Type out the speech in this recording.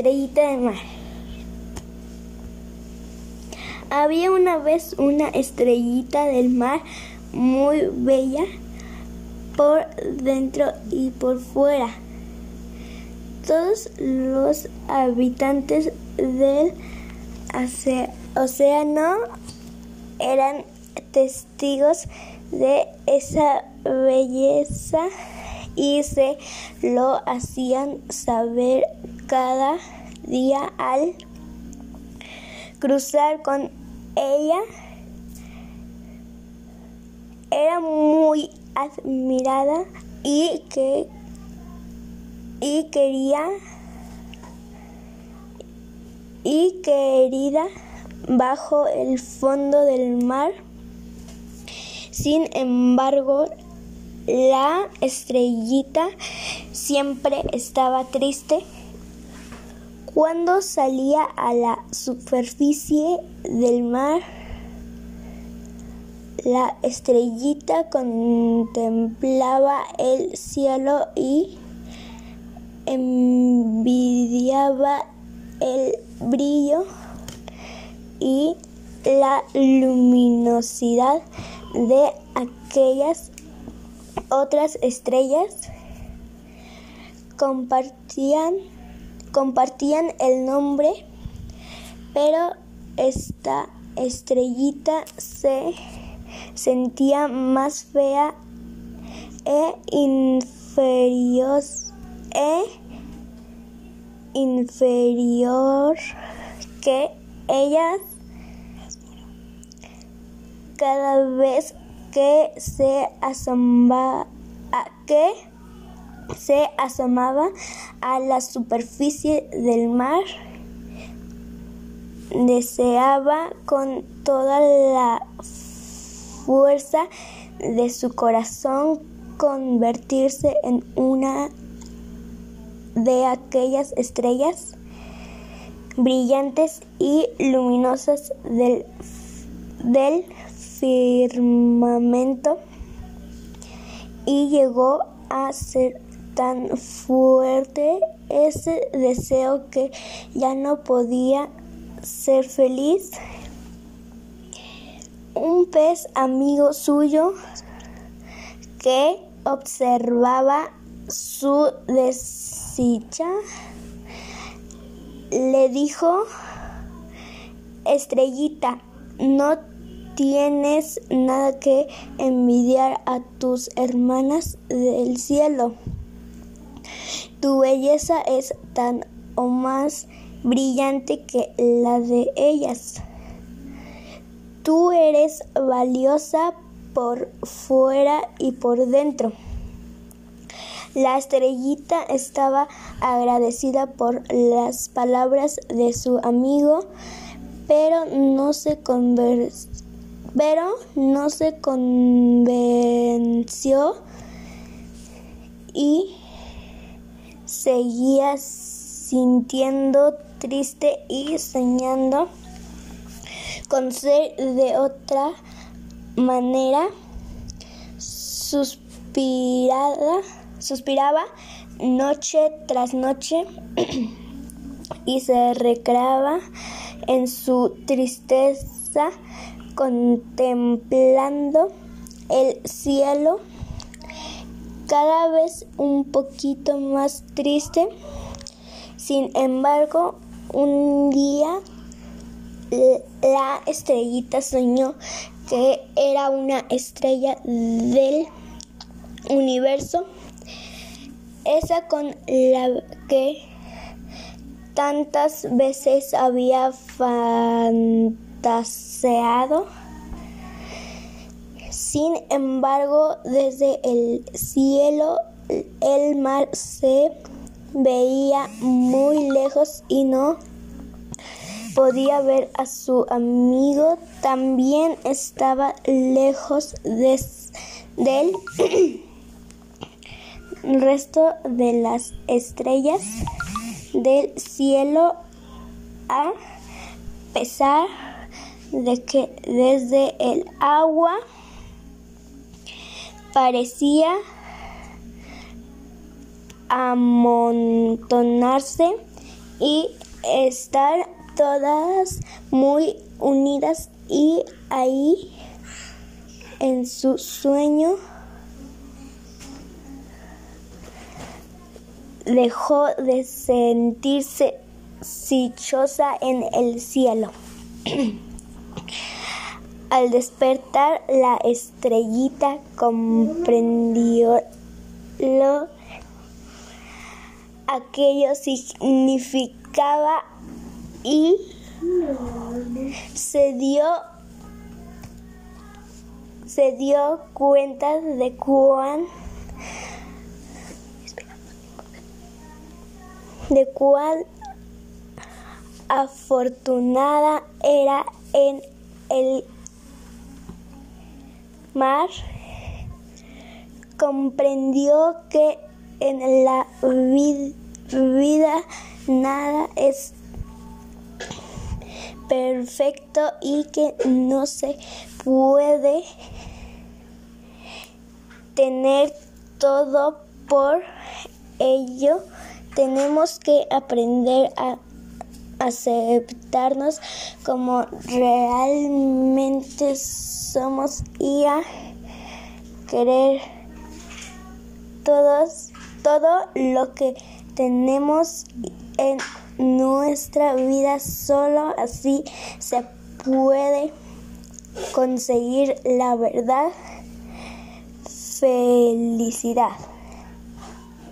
estrellita del mar. Había una vez una estrellita del mar muy bella por dentro y por fuera. Todos los habitantes del océano eran testigos de esa belleza y se lo hacían saber cada día al cruzar con ella. Era muy admirada y que y quería y querida bajo el fondo del mar. Sin embargo, la estrellita siempre estaba triste cuando salía a la superficie del mar. La estrellita contemplaba el cielo y envidiaba el brillo y la luminosidad de aquellas otras estrellas compartían compartían el nombre pero esta estrellita se sentía más fea e inferior e inferior que ella. Cada vez que se asomaba que se asomaba a la superficie del mar deseaba con toda la fuerza de su corazón convertirse en una de aquellas estrellas brillantes y luminosas del, del firmamento y llegó a ser tan fuerte ese deseo que ya no podía ser feliz. Un pez amigo suyo que observaba su desdicha le dijo, Estrellita, no tienes nada que envidiar a tus hermanas del cielo. Tu belleza es tan o más brillante que la de ellas. Tú eres valiosa por fuera y por dentro. La estrellita estaba agradecida por las palabras de su amigo, pero no se pero no se convenció y seguía sintiendo triste y soñando con ser de otra manera. Suspirada Suspiraba noche tras noche y se recreaba en su tristeza contemplando el cielo cada vez un poquito más triste. Sin embargo, un día la estrellita soñó que era una estrella del universo esa con la que tantas veces había fantaseado. Sin embargo, desde el cielo el mar se veía muy lejos y no podía ver a su amigo. También estaba lejos de, él. el resto de las estrellas del cielo a pesar de que desde el agua parecía amontonarse y estar todas muy unidas y ahí en su sueño dejó de sentirse dichosa en el cielo. Al despertar, la estrellita comprendió lo aquello significaba y se dio se dio cuenta de cuán de cuán afortunada era en el mar, comprendió que en la vida nada es perfecto y que no se puede tener todo por ello. Tenemos que aprender a aceptarnos como realmente somos y a querer todos todo lo que tenemos en nuestra vida. Solo así se puede conseguir la verdad felicidad